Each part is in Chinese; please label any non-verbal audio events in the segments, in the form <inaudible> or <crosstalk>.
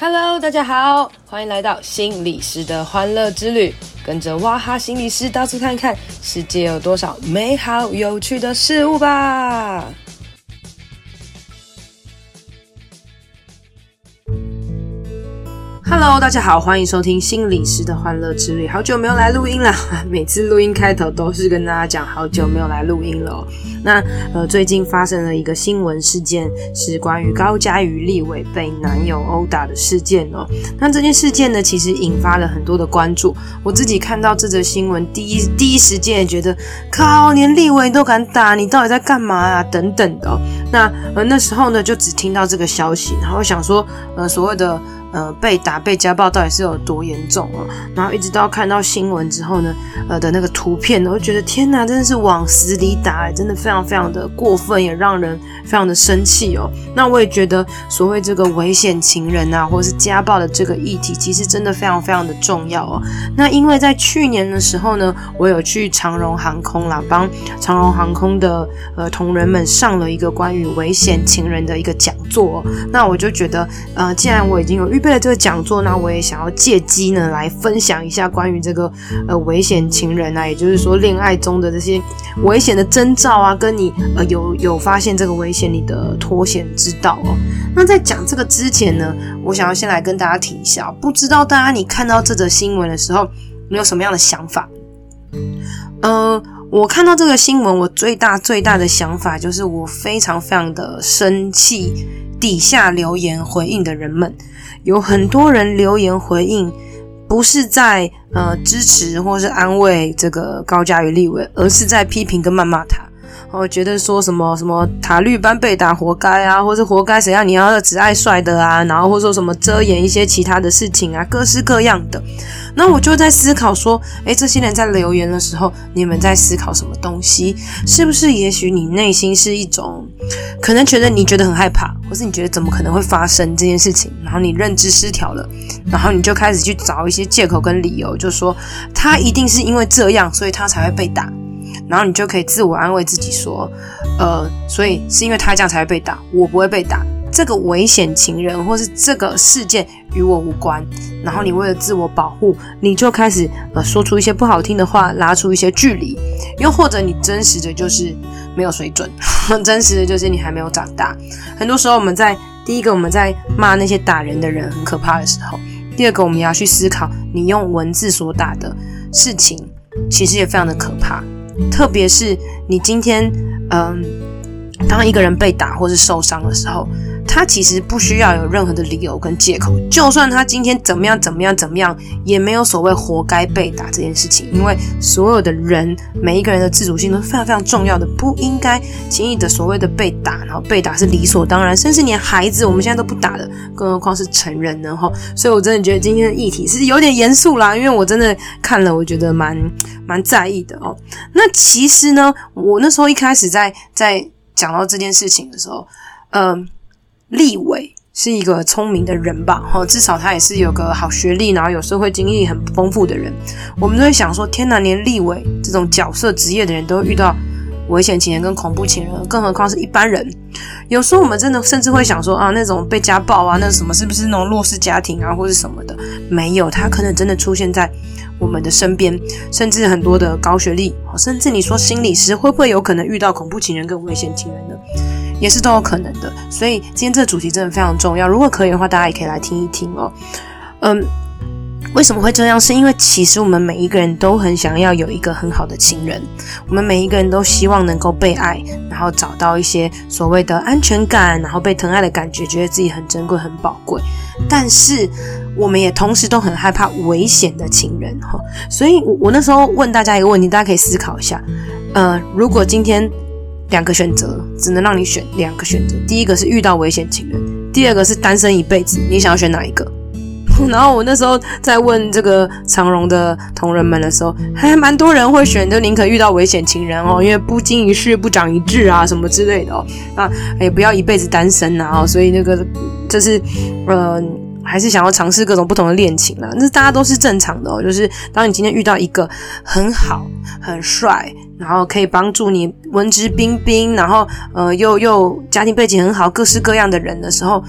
Hello，大家好，欢迎来到心理师的欢乐之旅，跟着哇哈心理师到处看看，世界有多少美好有趣的事物吧。Hello，大家好，欢迎收听心理师的欢乐之旅。好久没有来录音了，<laughs> 每次录音开头都是跟大家讲好久没有来录音了。那呃，最近发生了一个新闻事件，是关于高嘉瑜立委被男友殴打的事件哦。那这件事件呢，其实引发了很多的关注。我自己看到这则新闻，第一第一时间也觉得，靠，连立委都敢打，你到底在干嘛啊？等等的。那呃那时候呢，就只听到这个消息，然后想说，呃，所谓的。呃，被打、被家暴到底是有多严重哦？然后一直到看到新闻之后呢，呃的那个图片，我就觉得天哪，真的是往死里打，真的非常非常的过分，也让人非常的生气哦。那我也觉得，所谓这个危险情人啊，或者是家暴的这个议题，其实真的非常非常的重要哦。那因为在去年的时候呢，我有去长荣航空啦，帮长荣航空的呃同仁们上了一个关于危险情人的一个讲座哦。那我就觉得，呃，既然我已经有预备了这个讲座，那我也想要借机呢来分享一下关于这个呃危险情人啊，也就是说恋爱中的这些危险的征兆啊，跟你呃有有发现这个危险你的脱险之道哦。那在讲这个之前呢，我想要先来跟大家提一下，不知道大家你看到这则新闻的时候，你有什么样的想法？呃，我看到这个新闻，我最大最大的想法就是我非常非常的生气。底下留言回应的人们，有很多人留言回应，不是在呃支持或是安慰这个高嘉瑜立委，而是在批评跟谩骂他。我觉得说什么什么塔绿班被打活该啊，或是活该谁让你要只爱帅的啊，然后或者说什么遮掩一些其他的事情啊，各式各样的。那我就在思考说，诶，这些人在留言的时候，你们在思考什么东西？是不是也许你内心是一种，可能觉得你觉得很害怕，或是你觉得怎么可能会发生这件事情，然后你认知失调了，然后你就开始去找一些借口跟理由，就说他一定是因为这样，所以他才会被打。然后你就可以自我安慰自己说，呃，所以是因为他这样才会被打，我不会被打。这个危险情人或是这个事件与我无关。然后你为了自我保护，你就开始呃说出一些不好听的话，拉出一些距离。又或者你真实的就是没有水准，<laughs> 真实的就是你还没有长大。很多时候我们在第一个我们在骂那些打人的人很可怕的时候，第二个我们要去思考，你用文字所打的事情，其实也非常的可怕。特别是你今天，嗯，当一个人被打或是受伤的时候，他其实不需要有任何的理由跟借口。就算他今天怎么样怎么样怎么样，也没有所谓活该被打这件事情。因为所有的人，每一个人的自主性都非常非常重要的，不应该轻易的所谓的被打，然后被打是理所当然。甚至连孩子，我们现在都不打的，更何况是成人呢？哈，所以我真的觉得今天的议题是有点严肃啦，因为我真的看了，我觉得蛮。蛮在意的哦。那其实呢，我那时候一开始在在讲到这件事情的时候，呃，立委是一个聪明的人吧？哈，至少他也是有个好学历，然后有社会经历很丰富的人。我们都会想说，天哪，连立委这种角色职业的人都会遇到危险情人跟恐怖情人，更何况是一般人。有时候我们真的甚至会想说啊，那种被家暴啊，那什么是不是那种弱势家庭啊，或是什么的？没有，他可能真的出现在。我们的身边，甚至很多的高学历，甚至你说心理师会不会有可能遇到恐怖情人跟危险情人呢？也是都有可能的。所以今天这个主题真的非常重要。如果可以的话，大家也可以来听一听哦。嗯，为什么会这样？是因为其实我们每一个人都很想要有一个很好的情人，我们每一个人都希望能够被爱，然后找到一些所谓的安全感，然后被疼爱的感觉，觉得自己很珍贵、很宝贵。但是，我们也同时都很害怕危险的情人哈，所以我我那时候问大家一个问题，大家可以思考一下，呃，如果今天两个选择只能让你选两个选择，第一个是遇到危险情人，第二个是单身一辈子，你想要选哪一个？<laughs> 然后我那时候在问这个长荣的同仁们的时候，还蛮多人会选，就宁可遇到危险情人哦，因为不经一事不长一智啊，什么之类的哦，那也不要一辈子单身啊，所以那个就是呃。还是想要尝试各种不同的恋情啦。那大家都是正常的哦。就是当你今天遇到一个很好、很帅，然后可以帮助你文质彬彬，然后呃又又家庭背景很好、各式各样的人的时候，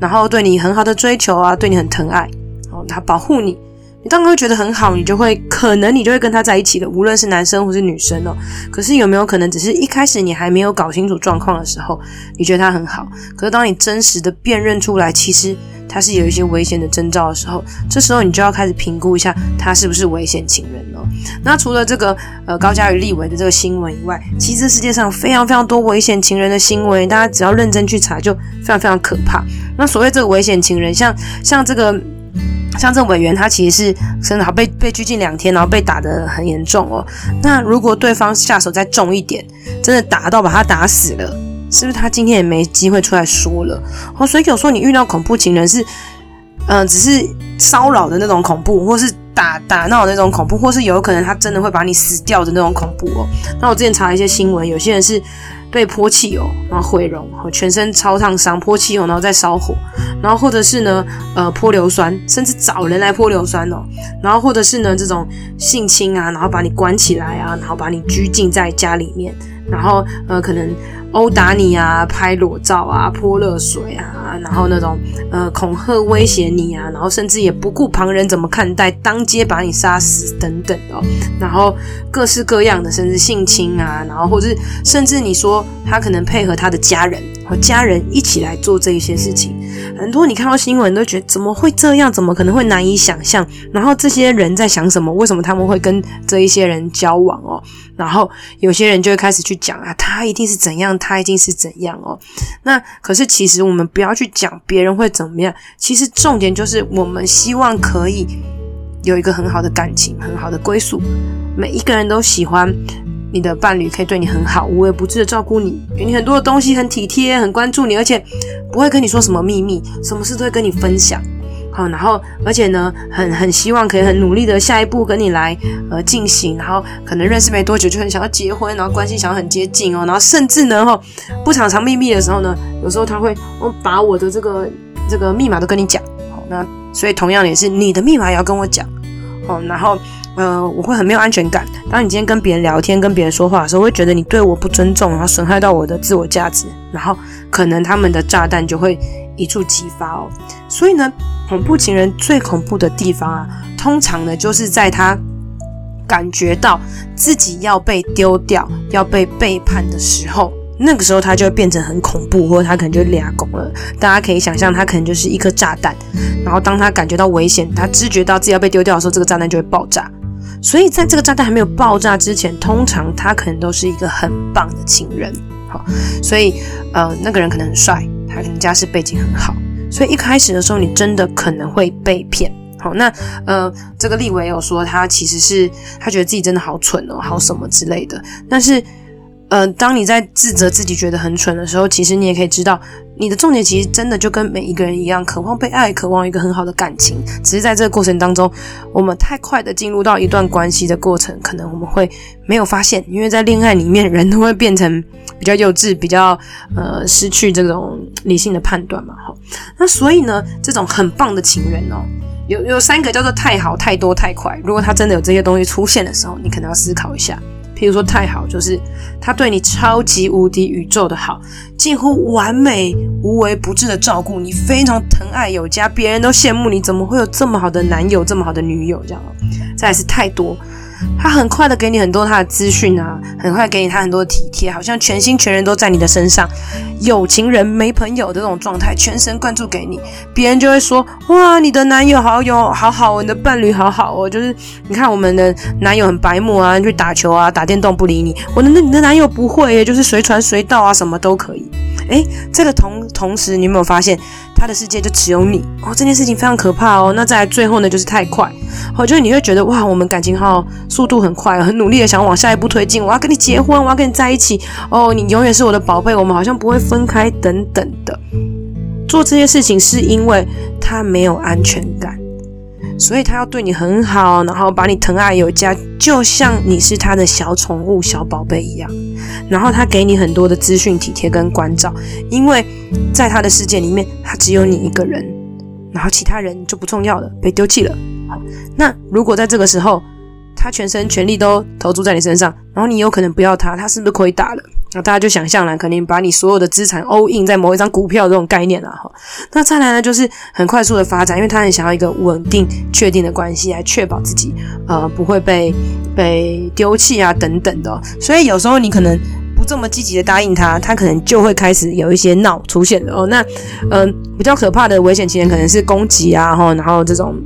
然后对你很好的追求啊，对你很疼爱，哦，他保护你。你当然会觉得很好，你就会可能你就会跟他在一起的，无论是男生或是女生哦。可是有没有可能，只是一开始你还没有搞清楚状况的时候，你觉得他很好，可是当你真实的辨认出来，其实他是有一些危险的征兆的时候，这时候你就要开始评估一下他是不是危险情人哦。那除了这个呃高嘉瑜立委的这个新闻以外，其实世界上非常非常多危险情人的新闻，大家只要认真去查，就非常非常可怕。那所谓这个危险情人，像像这个。像这委员，他其实是真的好被被拘禁两天，然后被打得很严重哦。那如果对方下手再重一点，真的打到把他打死了，是不是他今天也没机会出来说了？哦，所以有时候你遇到恐怖情人是，嗯、只是骚扰的那种恐怖，或是打打闹的那种恐怖，或是有可能他真的会把你死掉的那种恐怖哦。那我之前查了一些新闻，有些人是。被泼汽油，然后毁容，全身超烫伤，泼汽油，然后再烧火，然后或者是呢，呃，泼硫酸，甚至找人来泼硫酸哦，然后或者是呢，这种性侵啊，然后把你关起来啊，然后把你拘禁在家里面，然后呃，可能。殴打你啊，拍裸照啊，泼热水啊，然后那种呃恐吓威胁你啊，然后甚至也不顾旁人怎么看待，当街把你杀死等等哦，然后各式各样的，甚至性侵啊，然后或者是甚至你说他可能配合他的家人和家人一起来做这一些事情，很多你看到新闻都觉得怎么会这样，怎么可能会难以想象，然后这些人在想什么？为什么他们会跟这一些人交往哦？然后有些人就会开始去讲啊，他一定是怎样，他一定是怎样哦。那可是其实我们不要去讲别人会怎么样，其实重点就是我们希望可以有一个很好的感情，很好的归宿。每一个人都喜欢你的伴侣可以对你很好，无微不至的照顾你，给你很多的东西，很体贴，很关注你，而且不会跟你说什么秘密，什么事都会跟你分享。好，然后而且呢，很很希望可以很努力的下一步跟你来呃进行，然后可能认识没多久就很想要结婚，然后关系想要很接近哦，然后甚至呢哈，不常常秘密的时候呢，有时候他会我把我的这个这个密码都跟你讲，好，那所以同样也是你的密码也要跟我讲，哦，然后呃我会很没有安全感，当你今天跟别人聊天跟别人说话的时候，会觉得你对我不尊重，然后损害到我的自我价值，然后可能他们的炸弹就会一触即发哦，所以呢。恐怖情人最恐怖的地方啊，通常呢，就是在他感觉到自己要被丢掉、要被背叛的时候，那个时候他就会变成很恐怖，或者他可能就俩拱了。大家可以想象，他可能就是一颗炸弹，然后当他感觉到危险，他知觉到自己要被丢掉的时候，这个炸弹就会爆炸。所以在这个炸弹还没有爆炸之前，通常他可能都是一个很棒的情人。好，所以呃，那个人可能很帅，他可能家世背景很好。所以一开始的时候，你真的可能会被骗。好，那呃，这个立委有说他其实是他觉得自己真的好蠢哦，好什么之类的。但是，呃，当你在自责自己觉得很蠢的时候，其实你也可以知道，你的重点其实真的就跟每一个人一样，渴望被爱，渴望一个很好的感情。只是在这个过程当中，我们太快的进入到一段关系的过程，可能我们会没有发现，因为在恋爱里面，人都会变成比较幼稚，比较呃失去这种理性的判断嘛。哈，那所以呢，这种很棒的情人哦。有有三个叫做太好、太多、太快。如果他真的有这些东西出现的时候，你可能要思考一下。譬如说太好，就是他对你超级无敌宇宙的好，近乎完美、无微不至的照顾你，非常疼爱有加，别人都羡慕你，怎么会有这么好的男友、这么好的女友？这样，再来是太多。他很快的给你很多他的资讯啊，很快给你他很多体贴，好像全心全人都在你的身上，有情人没朋友的这种状态，全神贯注给你，别人就会说哇，你的男友好有好好哦，你的伴侣好好哦，就是你看我们的男友很白目啊，去打球啊，打电动不理你，我的那你的男友不会，就是随传随到啊，什么都可以。诶，这个同同时，你有没有发现他的世界就只有你哦？这件事情非常可怕哦。那再来最后呢，就是太快，哦，就是你会觉得哇，我们感情好，速度很快，很努力的想往下一步推进。我要跟你结婚，我要跟你在一起哦，你永远是我的宝贝，我们好像不会分开等等的。做这些事情是因为他没有安全感。所以他要对你很好，然后把你疼爱有加，就像你是他的小宠物、小宝贝一样。然后他给你很多的资讯、体贴跟关照，因为在他的世界里面，他只有你一个人。然后其他人就不重要了，被丢弃了。好，那如果在这个时候，他全身全力都投注在你身上，然后你有可能不要他，他是不是亏大了？那大家就想象了，肯定把你所有的资产 all in 在某一张股票这种概念了哈。那再来呢，就是很快速的发展，因为他很想要一个稳定、确定的关系来确保自己呃不会被被丢弃啊等等的。所以有时候你可能不这么积极的答应他，他可能就会开始有一些闹出现了哦。那嗯、呃，比较可怕的危险情人可能是攻击啊，哈，然后这种。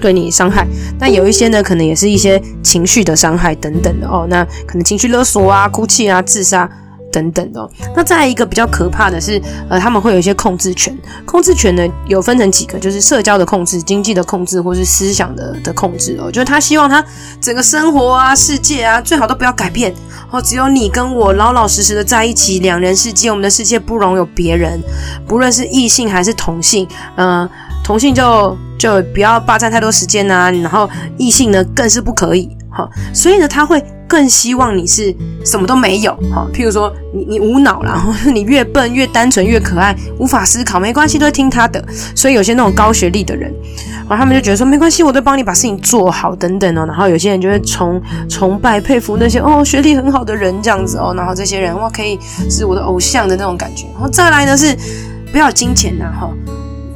对你伤害，那有一些呢，可能也是一些情绪的伤害等等的哦。那可能情绪勒索啊、哭泣啊、自杀等等的哦。那再一个比较可怕的是，呃，他们会有一些控制权。控制权呢，有分成几个，就是社交的控制、经济的控制，或是思想的的控制哦。就是他希望他整个生活啊、世界啊，最好都不要改变哦，只有你跟我老老实实的在一起，两人世界，我们的世界不容有别人，不论是异性还是同性，嗯、同性就就不要霸占太多时间呐、啊，然后异性呢更是不可以哈，所以呢他会更希望你是什么都没有哈，譬如说你你无脑啦，或 <laughs> 者你越笨越单纯越可爱，无法思考没关系，都会听他的。所以有些那种高学历的人，然后他们就觉得说没关系，我都帮你把事情做好等等哦。然后有些人就会崇崇拜佩服那些哦学历很好的人这样子哦，然后这些人哇可以是我的偶像的那种感觉。然后再来呢是不要金钱呐哈。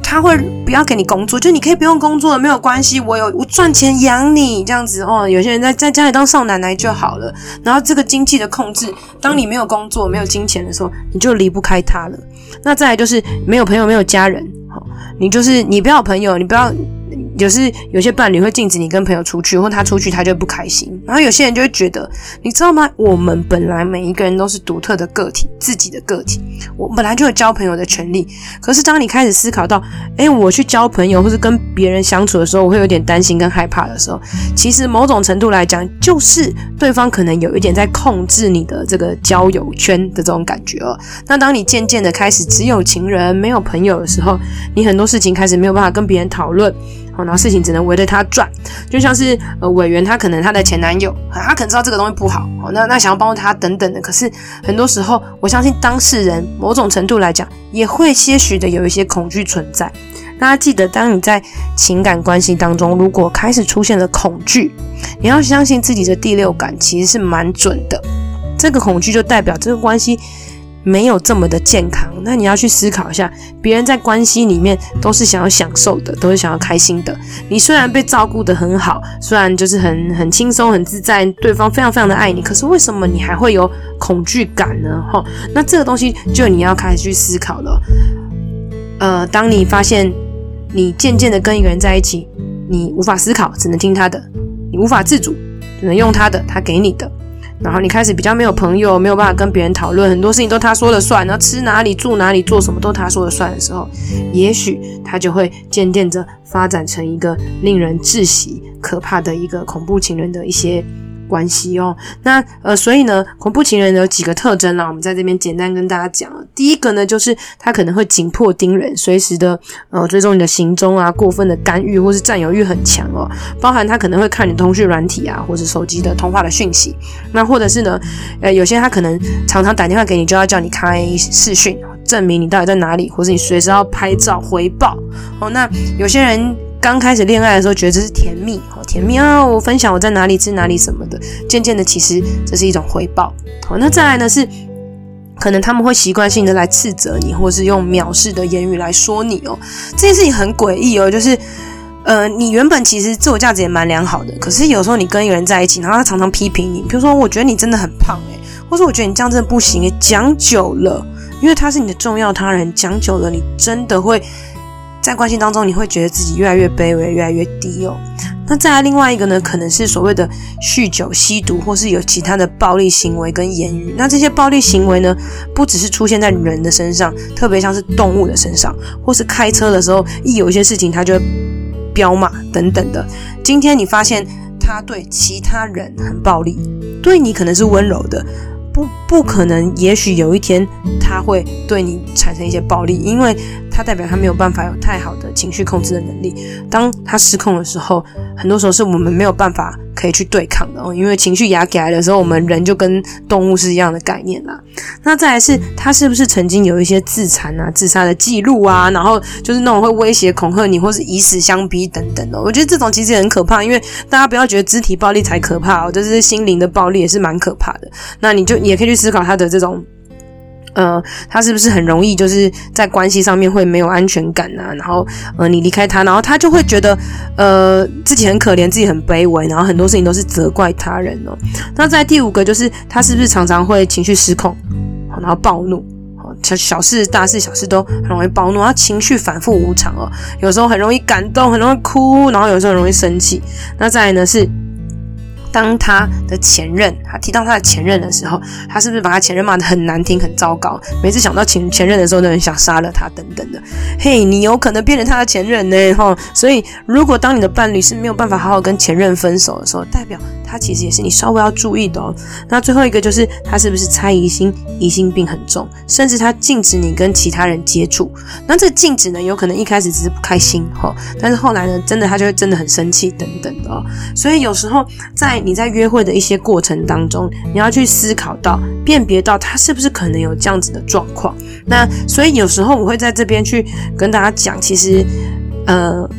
他会不要给你工作，就你可以不用工作了，没有关系，我有我赚钱养你这样子哦。有些人在在家里当少奶奶就好了。然后这个经济的控制，当你没有工作、没有金钱的时候，你就离不开他了。那再来就是没有朋友、没有家人，好，你就是你不要朋友，你不要。就是有些伴侣会禁止你跟朋友出去，或他出去他就不开心。然后有些人就会觉得，你知道吗？我们本来每一个人都是独特的个体，自己的个体，我本来就有交朋友的权利。可是当你开始思考到，诶，我去交朋友或是跟别人相处的时候，我会有点担心跟害怕的时候，其实某种程度来讲，就是对方可能有一点在控制你的这个交友圈的这种感觉哦。那当你渐渐的开始只有情人没有朋友的时候，你很多事情开始没有办法跟别人讨论。然后事情只能围着他转，就像是呃委员他可能他的前男友，他可能知道这个东西不好，那那想要帮助他等等的，可是很多时候我相信当事人某种程度来讲也会些许的有一些恐惧存在。大家记得，当你在情感关系当中，如果开始出现了恐惧，你要相信自己的第六感其实是蛮准的，这个恐惧就代表这个关系。没有这么的健康，那你要去思考一下，别人在关系里面都是想要享受的，都是想要开心的。你虽然被照顾得很好，虽然就是很很轻松很自在，对方非常非常的爱你，可是为什么你还会有恐惧感呢？哈，那这个东西就你要开始去思考了。呃，当你发现你渐渐的跟一个人在一起，你无法思考，只能听他的；你无法自主，只能用他的，他给你的。然后你开始比较没有朋友，没有办法跟别人讨论，很多事情都他说了算，然后吃哪里、住哪里、做什么都他说了算的时候，也许他就会渐渐的发展成一个令人窒息、可怕的一个恐怖情人的一些。关系哦，那呃，所以呢，恐怖情人有几个特征啦，我们在这边简单跟大家讲。第一个呢，就是他可能会紧迫盯人，随时的呃追踪你的行踪啊，过分的干预或是占有欲很强哦，包含他可能会看你通讯软体啊，或是手机的通话的讯息。那或者是呢，呃，有些他可能常常打电话给你，就要叫你开视讯，证明你到底在哪里，或是你随时要拍照回报哦。那有些人。刚开始恋爱的时候，觉得这是甜蜜，好甜蜜啊！我分享我在哪里吃哪里什么的。渐渐的，其实这是一种回报。好，那再来呢是，可能他们会习惯性的来斥责你，或是用藐视的言语来说你哦。这件事情很诡异哦，就是呃，你原本其实自我价值也蛮良好的，可是有时候你跟一个人在一起，然后他常常批评你，比如说我觉得你真的很胖诶，或者我觉得你这样真的不行诶，讲久了，因为他是你的重要他人，讲久了你真的会。在关系当中，你会觉得自己越来越卑微，越来越低哦。那再来另外一个呢，可能是所谓的酗酒、吸毒，或是有其他的暴力行为跟言语。那这些暴力行为呢，不只是出现在人的身上，特别像是动物的身上，或是开车的时候，一有一些事情，他就会飙骂等等的。今天你发现他对其他人很暴力，对你可能是温柔的。不，不可能。也许有一天他会对你产生一些暴力，因为他代表他没有办法有太好的情绪控制的能力。当他失控的时候，很多时候是我们没有办法可以去对抗的哦，因为情绪压起来的时候，我们人就跟动物是一样的概念啦。那再来是他是不是曾经有一些自残啊、自杀的记录啊？然后就是那种会威胁、恐吓你，或是以死相逼等等的。我觉得这种其实也很可怕，因为大家不要觉得肢体暴力才可怕哦，就是心灵的暴力也是蛮可怕的。那你就也可以去思考他的这种。呃，他是不是很容易就是在关系上面会没有安全感啊？然后，呃，你离开他，然后他就会觉得，呃，自己很可怜，自己很卑微，然后很多事情都是责怪他人哦。那在第五个就是他是不是常常会情绪失控，然后暴怒，小小事大事小事都很容易暴怒，他情绪反复无常哦，有时候很容易感动，很容易哭，然后有时候很容易生气。那再来呢是。当他的前任，他提到他的前任的时候，他是不是把他前任骂得很难听、很糟糕？每次想到前前任的时候，都很想杀了他等等的。嘿，你有可能变成他的前任呢，哈。所以，如果当你的伴侣是没有办法好好跟前任分手的时候，代表他其实也是你稍微要注意的哦。那最后一个就是他是不是猜疑心、疑心病很重，甚至他禁止你跟其他人接触。那这禁止呢，有可能一开始只是不开心哈，但是后来呢，真的他就会真的很生气等等的哦。所以有时候在你在约会的一些过程当中，你要去思考到、辨别到他是不是可能有这样子的状况。那所以有时候我会在这边去跟大家讲，其实，呃，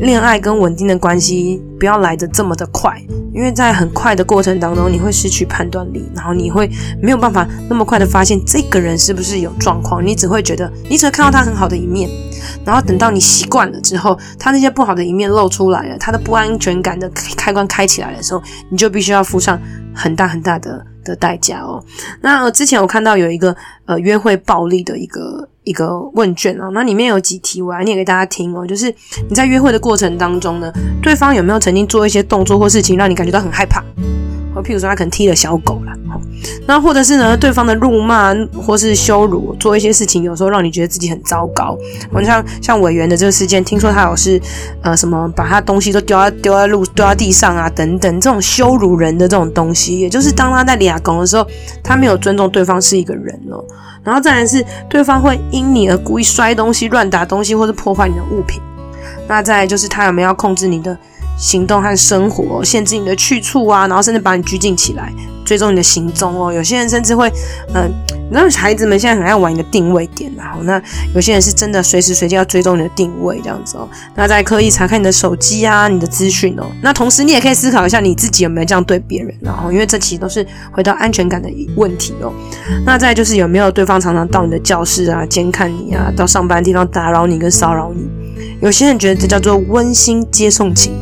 恋爱跟稳定的关系不要来得这么的快，因为在很快的过程当中，你会失去判断力，然后你会没有办法那么快的发现这个人是不是有状况，你只会觉得，你只会看到他很好的一面。然后等到你习惯了之后，他那些不好的一面露出来了，他的不安全感的开关开起来的时候，你就必须要付上很大很大的的代价哦。那、呃、之前我看到有一个呃约会暴力的一个一个问卷哦，那里面有几题我来念给大家听哦，就是你在约会的过程当中呢，对方有没有曾经做一些动作或事情让你感觉到很害怕？譬如说他可能踢了小狗啦，那或者是呢，对方的辱骂或是羞辱，做一些事情，有时候让你觉得自己很糟糕。我像像委员的这个事件，听说他有是呃什么把他东西都丢在丢在路丢在地上啊等等，这种羞辱人的这种东西，也就是当他在抓狂的时候，他没有尊重对方是一个人哦。然后再来是对方会因你而故意摔东西、乱打东西或是破坏你的物品。那再来就是他有没有控制你的行动和生活，限制你的去处啊，然后甚至把你拘禁起来，追踪你的行踪哦。有些人甚至会，嗯、呃，你知道孩子们现在很爱玩一个定位点，然后那有些人是真的随时随地要追踪你的定位这样子哦。那再刻意查看你的手机啊，你的资讯哦。那同时你也可以思考一下你自己有没有这样对别人，然后因为这其实都是回到安全感的问题哦。那再就是有没有对方常常到你的教室啊监看你啊，到上班的地方打扰你跟骚扰你。有些人觉得这叫做温馨接送情。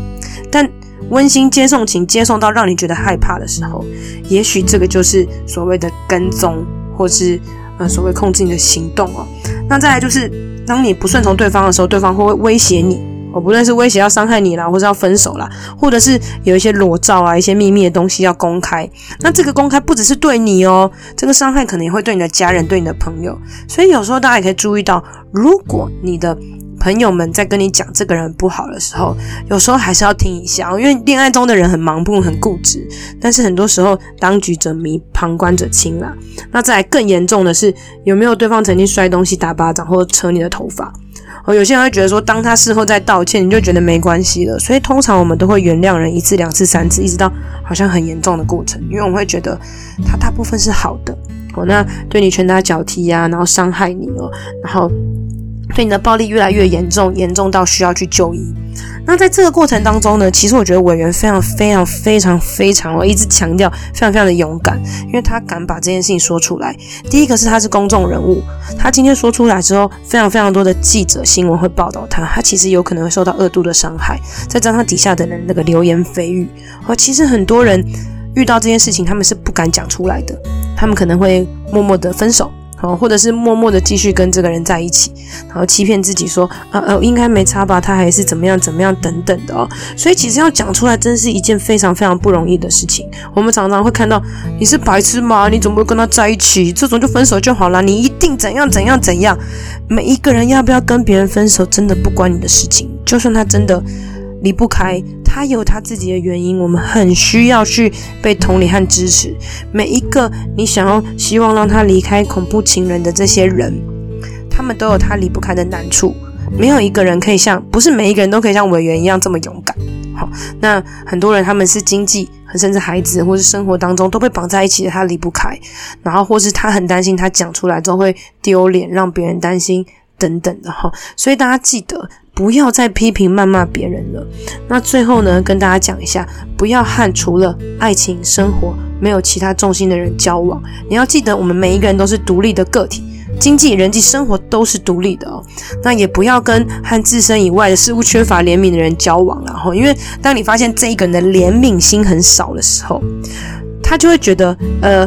但温馨接送情接送到让你觉得害怕的时候，也许这个就是所谓的跟踪，或是呃所谓控制你的行动哦。那再来就是，当你不顺从对方的时候，对方会不会威胁你？哦，不论是威胁要伤害你啦，或是要分手啦，或者是有一些裸照啊、一些秘密的东西要公开。那这个公开不只是对你哦，这个伤害可能也会对你的家人、对你的朋友。所以有时候大家也可以注意到，如果你的朋友们在跟你讲这个人不好的时候，有时候还是要听一下，因为恋爱中的人很盲目、很固执。但是很多时候，当局者迷，旁观者清啦。那再来更严重的是，有没有对方曾经摔东西、打巴掌或者扯你的头发？哦，有些人会觉得说，当他事后再道歉，你就觉得没关系了。所以通常我们都会原谅人一次、两次、三次，一直到好像很严重的过程，因为我们会觉得他大部分是好的。哦，那对你拳打脚踢呀、然后伤害你哦，然后。对你的暴力越来越严重，严重到需要去就医。那在这个过程当中呢，其实我觉得委员非常非常非常非常，我一直强调非常非常的勇敢，因为他敢把这件事情说出来。第一个是他是公众人物，他今天说出来之后，非常非常多的记者新闻会报道他，他其实有可能会受到二度的伤害。再加上底下的人那个流言蜚语，而其实很多人遇到这件事情，他们是不敢讲出来的，他们可能会默默的分手。好，或者是默默的继续跟这个人在一起，然后欺骗自己说，呃呃，应该没差吧，他还是怎么样怎么样等等的哦。所以其实要讲出来，真是一件非常非常不容易的事情。我们常常会看到，你是白痴吗？你怎么会跟他在一起？这种就分手就好了，你一定怎样怎样怎样。每一个人要不要跟别人分手，真的不关你的事情。就算他真的离不开。他有他自己的原因，我们很需要去被同理和支持。每一个你想要希望让他离开恐怖情人的这些人，他们都有他离不开的难处。没有一个人可以像，不是每一个人都可以像委员一样这么勇敢。好，那很多人他们是经济，甚至孩子或是生活当中都被绑在一起的，他离不开。然后或是他很担心，他讲出来之后会丢脸，让别人担心等等的哈。所以大家记得不要再批评谩骂别人了。那最后呢，跟大家讲一下，不要和除了爱情、生活没有其他重心的人交往。你要记得，我们每一个人都是独立的个体。经济、人际生活都是独立的哦，那也不要跟和自身以外的事物缺乏怜悯的人交往了哈。因为当你发现这一个人的怜悯心很少的时候，他就会觉得，呃，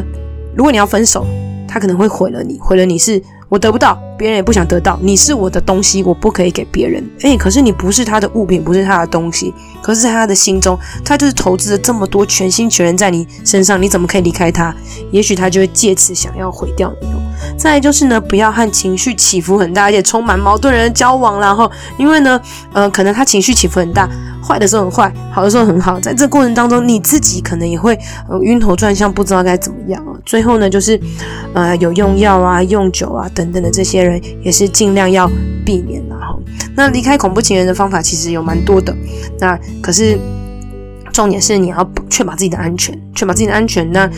如果你要分手，他可能会毁了你，毁了你是。我得不到，别人也不想得到。你是我的东西，我不可以给别人。诶，可是你不是他的物品，不是他的东西。可是，在他的心中，他就是投资了这么多全心全人在你身上，你怎么可以离开他？也许他就会借此想要毁掉你。再来就是呢，不要和情绪起伏很大而且充满矛盾的人交往，然后，因为呢，呃，可能他情绪起伏很大，坏的时候很坏，好的时候很好。在这过程当中，你自己可能也会呃晕头转向，不知道该怎么样。最后呢，就是呃有用药啊、用酒啊。等等的这些人也是尽量要避免了哈。那离开恐怖情人的方法其实有蛮多的，那可是重点是你要确保自己的安全，确保自己的安全。那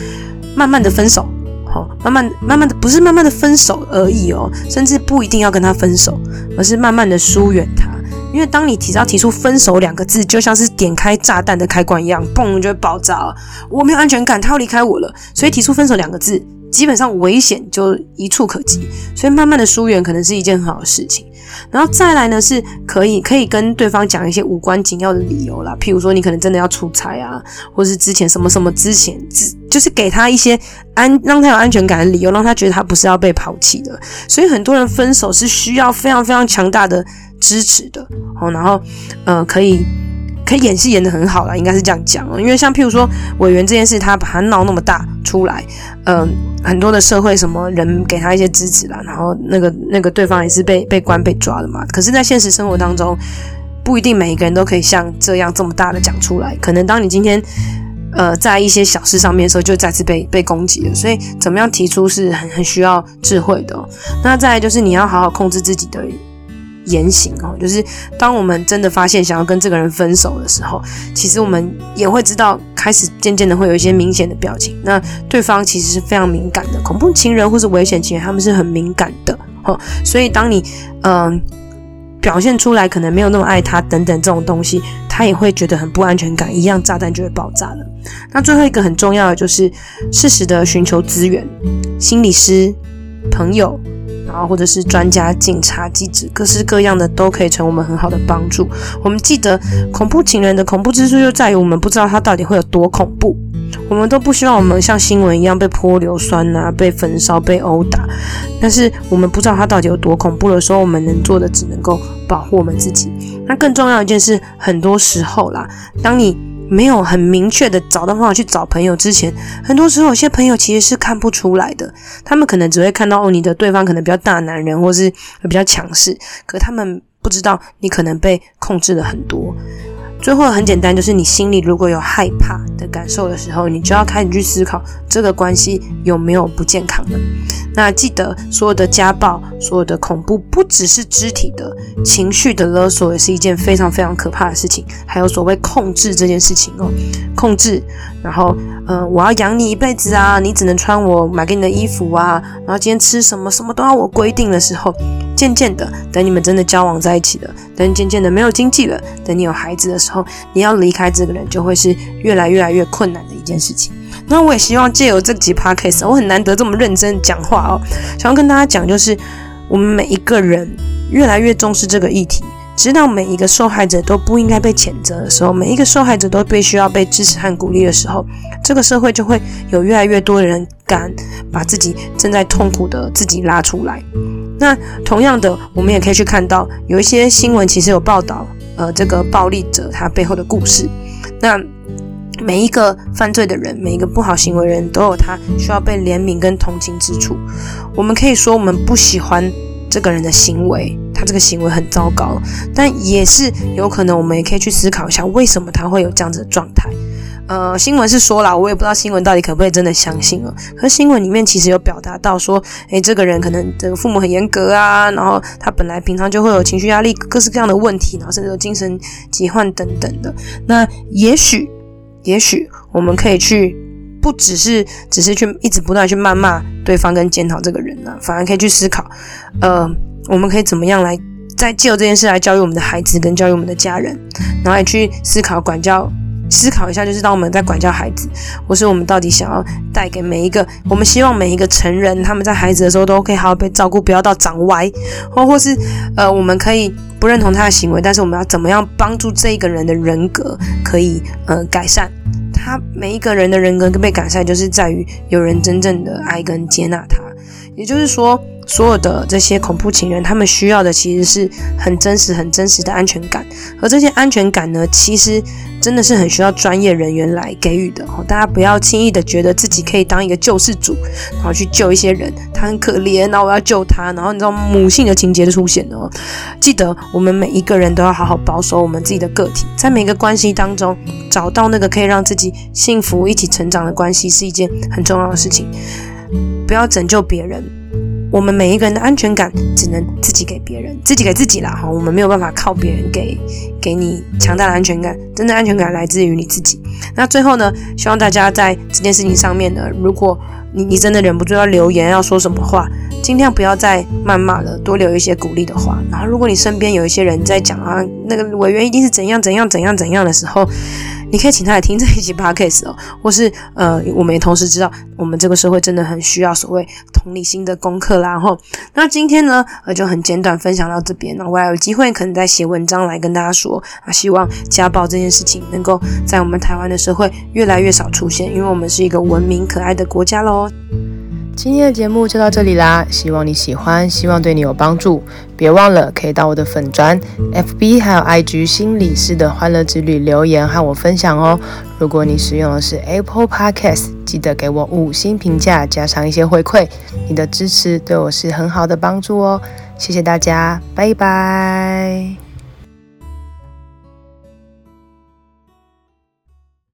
慢慢的分手，好，慢慢慢慢的不是慢慢的分手而已哦，甚至不一定要跟他分手，而是慢慢的疏远他。因为当你提到提出分手两个字，就像是点开炸弹的开关一样，嘣就会爆炸了。我没有安全感，他要离开我了，所以提出分手两个字。基本上危险就一触可及，所以慢慢的疏远可能是一件很好的事情。然后再来呢，是可以可以跟对方讲一些无关紧要的理由啦，譬如说你可能真的要出差啊，或是之前什么什么之前，只就是给他一些安让他有安全感的理由，让他觉得他不是要被抛弃的。所以很多人分手是需要非常非常强大的支持的哦，然后呃可以。可以演戏演得很好啦，应该是这样讲。因为像譬如说委员这件事，他把他闹那么大出来，嗯、呃，很多的社会什么人给他一些支持啦，然后那个那个对方也是被被关被抓的嘛。可是，在现实生活当中，不一定每一个人都可以像这样这么大的讲出来。可能当你今天呃在一些小事上面的时候，就再次被被攻击了。所以，怎么样提出是很很需要智慧的。那再来就是你要好好控制自己的。言行哦，就是当我们真的发现想要跟这个人分手的时候，其实我们也会知道，开始渐渐的会有一些明显的表情。那对方其实是非常敏感的，恐怖情人或是危险情人，他们是很敏感的哦。所以当你嗯、表现出来可能没有那么爱他等等这种东西，他也会觉得很不安全感，一样炸弹就会爆炸了。那最后一个很重要的就是适时的寻求资源，心理师、朋友。然后或者是专家、警察、记者，各式各样的都可以成我们很好的帮助。我们记得，恐怖情人的恐怖之处就在于我们不知道他到底会有多恐怖。我们都不希望我们像新闻一样被泼硫酸啊，被焚烧、被殴打。但是我们不知道他到底有多恐怖的时候，我们能做的只能够保护我们自己。那更重要一件事，很多时候啦，当你。没有很明确的找到方法去找朋友之前，很多时候有些朋友其实是看不出来的，他们可能只会看到哦，你的对方可能比较大男人，或是比较强势，可他们不知道你可能被控制了很多。最后很简单，就是你心里如果有害怕的感受的时候，你就要开始去思考这个关系有没有不健康的。那记得所有的家暴、所有的恐怖，不只是肢体的，情绪的勒索也是一件非常非常可怕的事情。还有所谓控制这件事情哦，控制，然后嗯、我要养你一辈子啊，你只能穿我买给你的衣服啊，然后今天吃什么什么都要我规定的时候，渐渐的，等你们真的交往在一起了，等渐渐的没有经济了，等你有孩子的时候，你要离开这个人，就会是越来越来越困难的一件事情。那我也希望借由这集 podcast，我很难得这么认真讲话哦，想要跟大家讲，就是我们每一个人越来越重视这个议题，知道每一个受害者都不应该被谴责的时候，每一个受害者都必须要被支持和鼓励的时候，这个社会就会有越来越多的人敢把自己正在痛苦的自己拉出来。那同样的，我们也可以去看到有一些新闻，其实有报道，呃，这个暴力者他背后的故事。那每一个犯罪的人，每一个不好行为人都有他需要被怜悯跟同情之处。我们可以说我们不喜欢这个人的行为，他这个行为很糟糕，但也是有可能我们也可以去思考一下，为什么他会有这样子的状态。呃，新闻是说了，我也不知道新闻到底可不可以真的相信了。可是新闻里面其实有表达到说，诶，这个人可能这个父母很严格啊，然后他本来平常就会有情绪压力，各式各样的问题，然后甚至有精神疾患等等的。那也许，也许我们可以去，不只是只是去一直不断去谩骂对方跟检讨这个人呢、反而可以去思考，呃，我们可以怎么样来再借由这件事来教育我们的孩子跟教育我们的家人，然后也去思考管教。思考一下，就是当我们在管教孩子，或是我们到底想要带给每一个，我们希望每一个成人，他们在孩子的时候都可以好好被照顾，不要到长歪，或或是呃，我们可以不认同他的行为，但是我们要怎么样帮助这一个人的人格可以呃改善？他每一个人的人格被改善，就是在于有人真正的爱跟接纳他，也就是说。所有的这些恐怖情人，他们需要的其实是很真实、很真实的安全感，而这些安全感呢，其实真的是很需要专业人员来给予的哦。大家不要轻易的觉得自己可以当一个救世主，然后去救一些人，他很可怜，然后我要救他，然后你知道母性的情节就出现了。记得我们每一个人都要好好保守我们自己的个体，在每个关系当中找到那个可以让自己幸福、一起成长的关系，是一件很重要的事情。不要拯救别人。我们每一个人的安全感只能自己给别人，自己给自己啦哈。我们没有办法靠别人给给你强大的安全感，真的安全感来自于你自己。那最后呢，希望大家在这件事情上面呢，如果你你真的忍不住要留言要说什么话，尽量不要再谩骂了，多留一些鼓励的话。然后如果你身边有一些人在讲啊，那个委员一定是怎样怎样怎样怎样的时候。你可以请他来听这一集 podcast 哦，或是呃，我们也同时知道，我们这个社会真的很需要所谓同理心的功课啦。然后，那今天呢，呃，就很简短分享到这边。那我还有机会可能再写文章来跟大家说啊，希望家暴这件事情能够在我们台湾的社会越来越少出现，因为我们是一个文明可爱的国家喽。今天的节目就到这里啦，希望你喜欢，希望对你有帮助。别忘了可以到我的粉专、FB 还有 IG 心理师的欢乐之旅留言和我分享哦。如果你使用的是 Apple Podcast，记得给我五星评价，加上一些回馈，你的支持对我是很好的帮助哦。谢谢大家，拜拜。